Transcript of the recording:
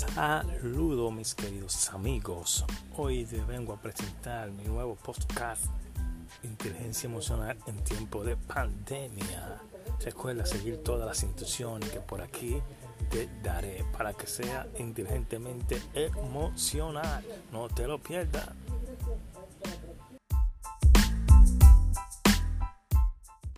Saludos mis queridos amigos. Hoy te vengo a presentar mi nuevo podcast Inteligencia Emocional en tiempo de pandemia. Recuerda seguir todas las instrucciones que por aquí te daré para que sea inteligentemente emocional. No te lo pierdas.